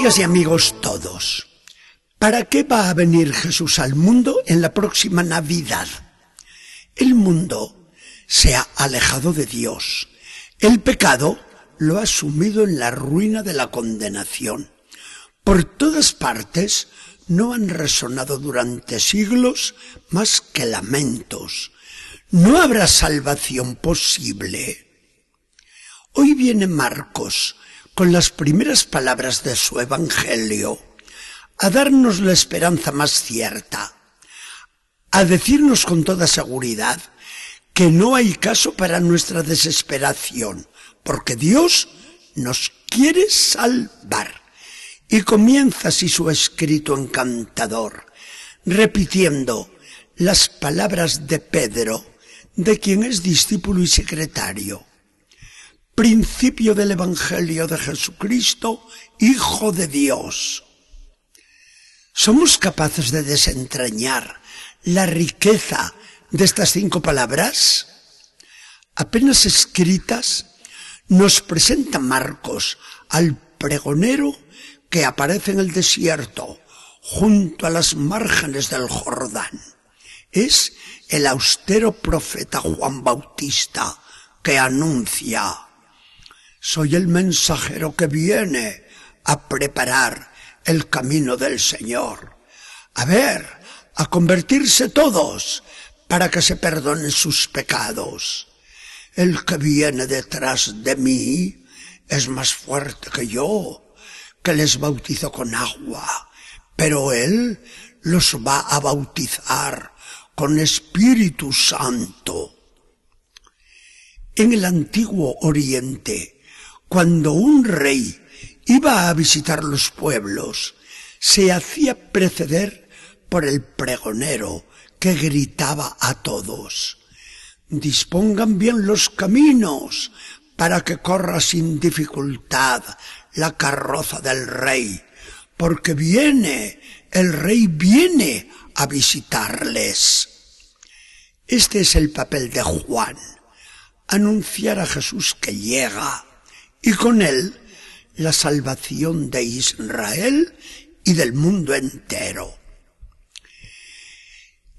Amigas y amigos todos, ¿para qué va a venir Jesús al mundo en la próxima Navidad? El mundo se ha alejado de Dios. El pecado lo ha sumido en la ruina de la condenación. Por todas partes no han resonado durante siglos más que lamentos. No habrá salvación posible. Hoy viene Marcos con las primeras palabras de su Evangelio a darnos la esperanza más cierta, a decirnos con toda seguridad que no hay caso para nuestra desesperación, porque Dios nos quiere salvar. Y comienza así su escrito encantador, repitiendo las palabras de Pedro, de quien es discípulo y secretario. Principio del Evangelio de Jesucristo, Hijo de Dios. ¿Somos capaces de desentrañar la riqueza de estas cinco palabras? Apenas escritas, nos presenta Marcos al pregonero que aparece en el desierto, junto a las márgenes del Jordán. Es el austero profeta Juan Bautista que anuncia, soy el mensajero que viene a preparar el camino del Señor. A ver, a convertirse todos para que se perdonen sus pecados. El que viene detrás de mí es más fuerte que yo que les bautizo con agua, pero Él los va a bautizar con Espíritu Santo. En el antiguo Oriente, cuando un rey iba a visitar los pueblos, se hacía preceder por el pregonero que gritaba a todos, dispongan bien los caminos para que corra sin dificultad la carroza del rey, porque viene, el rey viene a visitarles. Este es el papel de Juan, anunciar a Jesús que llega y con él la salvación de Israel y del mundo entero.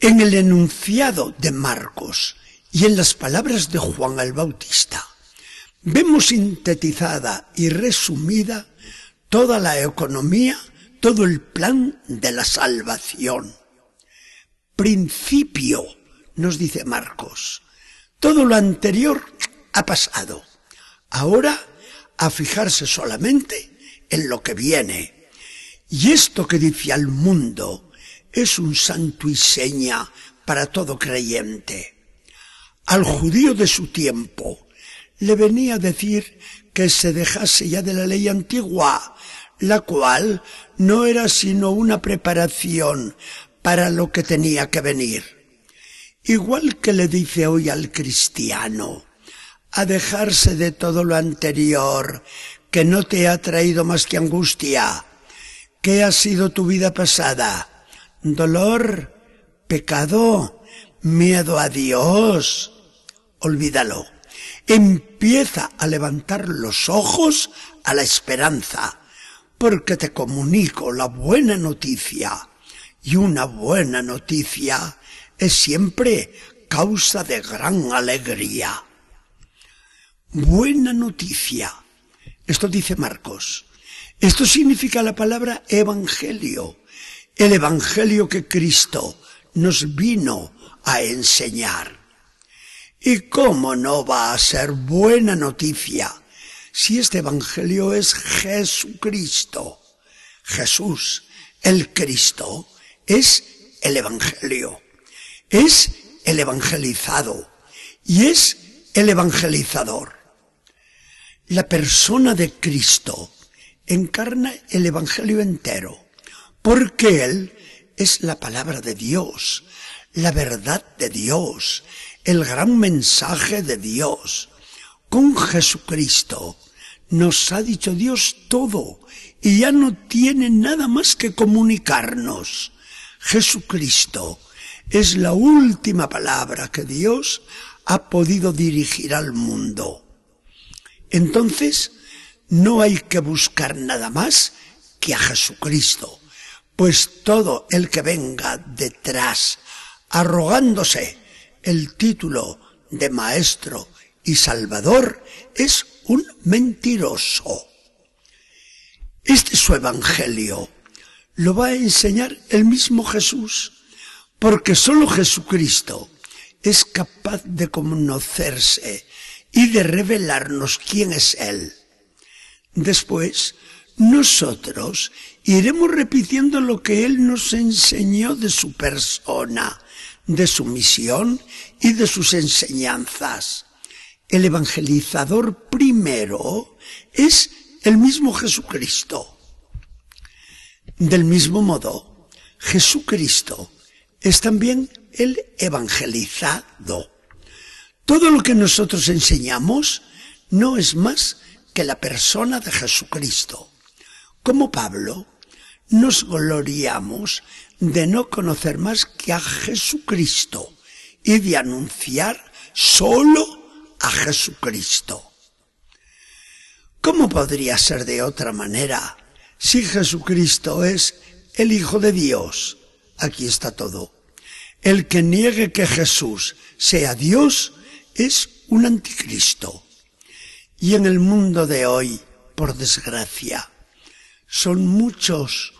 En el enunciado de Marcos y en las palabras de Juan el Bautista, vemos sintetizada y resumida toda la economía, todo el plan de la salvación. Principio, nos dice Marcos. Todo lo anterior ha pasado. Ahora a fijarse solamente en lo que viene. Y esto que dice al mundo es un santo y seña para todo creyente. Al judío de su tiempo, le venía a decir que se dejase ya de la ley antigua, la cual no era sino una preparación para lo que tenía que venir. Igual que le dice hoy al cristiano, a dejarse de todo lo anterior, que no te ha traído más que angustia. ¿Qué ha sido tu vida pasada? ¿Dolor? ¿Pecado? ¿Miedo a Dios? Olvídalo empieza a levantar los ojos a la esperanza, porque te comunico la buena noticia. Y una buena noticia es siempre causa de gran alegría. Buena noticia. Esto dice Marcos. Esto significa la palabra evangelio. El evangelio que Cristo nos vino a enseñar. ¿Y cómo no va a ser buena noticia si este Evangelio es Jesucristo? Jesús, el Cristo, es el Evangelio, es el evangelizado y es el evangelizador. La persona de Cristo encarna el Evangelio entero, porque Él es la palabra de Dios, la verdad de Dios, el gran mensaje de Dios. Con Jesucristo nos ha dicho Dios todo y ya no tiene nada más que comunicarnos. Jesucristo es la última palabra que Dios ha podido dirigir al mundo. Entonces, no hay que buscar nada más que a Jesucristo, pues todo el que venga detrás, arrogándose el título de Maestro y Salvador, es un mentiroso. Este su Evangelio lo va a enseñar el mismo Jesús, porque solo Jesucristo es capaz de conocerse y de revelarnos quién es Él. Después, nosotros iremos repitiendo lo que Él nos enseñó de su persona, de su misión y de sus enseñanzas. El evangelizador primero es el mismo Jesucristo. Del mismo modo, Jesucristo es también el evangelizado. Todo lo que nosotros enseñamos no es más que la persona de Jesucristo. Como Pablo, nos gloriamos de no conocer más que a Jesucristo y de anunciar solo a Jesucristo. ¿Cómo podría ser de otra manera si Jesucristo es el Hijo de Dios? Aquí está todo. El que niegue que Jesús sea Dios es un anticristo. Y en el mundo de hoy, por desgracia, son muchos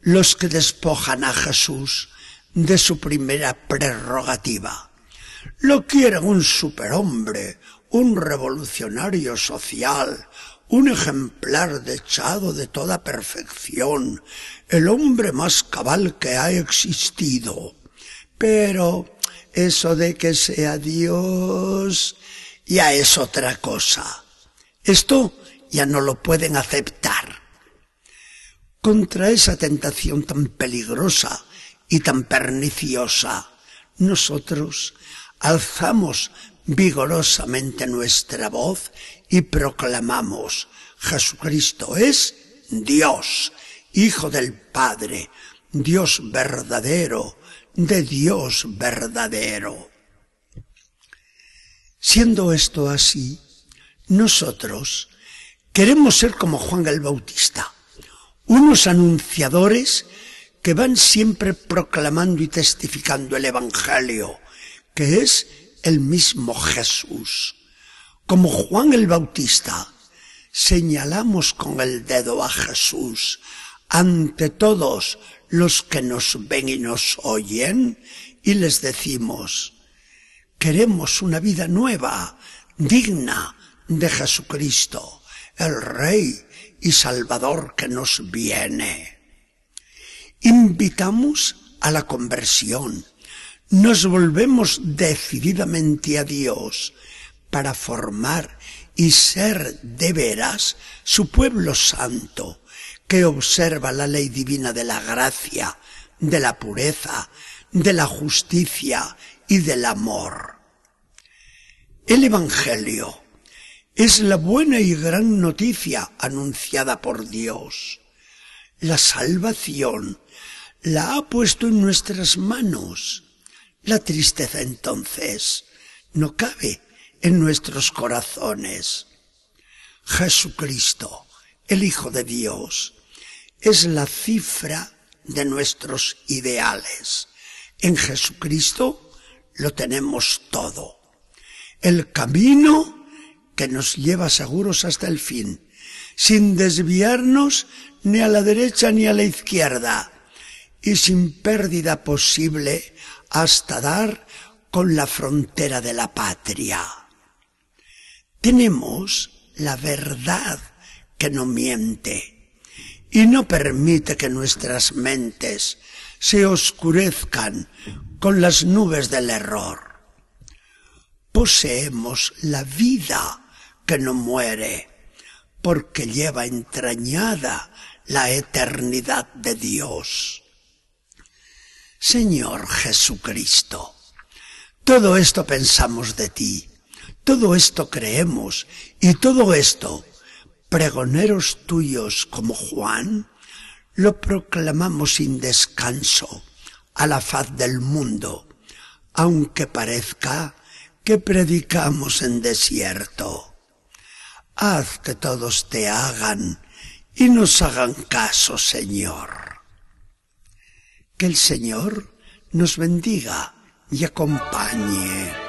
los que despojan a Jesús de su primera prerrogativa. Lo quieren un superhombre, un revolucionario social, un ejemplar dechado de toda perfección, el hombre más cabal que ha existido. Pero eso de que sea Dios ya es otra cosa. Esto ya no lo pueden aceptar. Contra esa tentación tan peligrosa y tan perniciosa, nosotros alzamos vigorosamente nuestra voz y proclamamos, Jesucristo es Dios, Hijo del Padre, Dios verdadero, de Dios verdadero. Siendo esto así, nosotros queremos ser como Juan el Bautista, unos anunciadores que van siempre proclamando y testificando el Evangelio, que es el mismo Jesús. Como Juan el Bautista, señalamos con el dedo a Jesús ante todos los que nos ven y nos oyen y les decimos, queremos una vida nueva, digna de Jesucristo, el Rey y Salvador que nos viene. Invitamos a la conversión, nos volvemos decididamente a Dios para formar y ser de veras su pueblo santo, que observa la ley divina de la gracia, de la pureza, de la justicia y del amor. El Evangelio es la buena y gran noticia anunciada por Dios. La salvación la ha puesto en nuestras manos. La tristeza entonces no cabe en nuestros corazones. Jesucristo, el Hijo de Dios, es la cifra de nuestros ideales. En Jesucristo lo tenemos todo. El camino que nos lleva seguros hasta el fin, sin desviarnos ni a la derecha ni a la izquierda, y sin pérdida posible hasta dar con la frontera de la patria. Tenemos la verdad que no miente y no permite que nuestras mentes se oscurezcan con las nubes del error. Poseemos la vida que no muere, porque lleva entrañada la eternidad de Dios. Señor Jesucristo, todo esto pensamos de ti, todo esto creemos y todo esto pregoneros tuyos como Juan, lo proclamamos sin descanso a la faz del mundo, aunque parezca que predicamos en desierto. Haz que todos te hagan y nos hagan caso, Señor. Que el Señor nos bendiga y acompañe.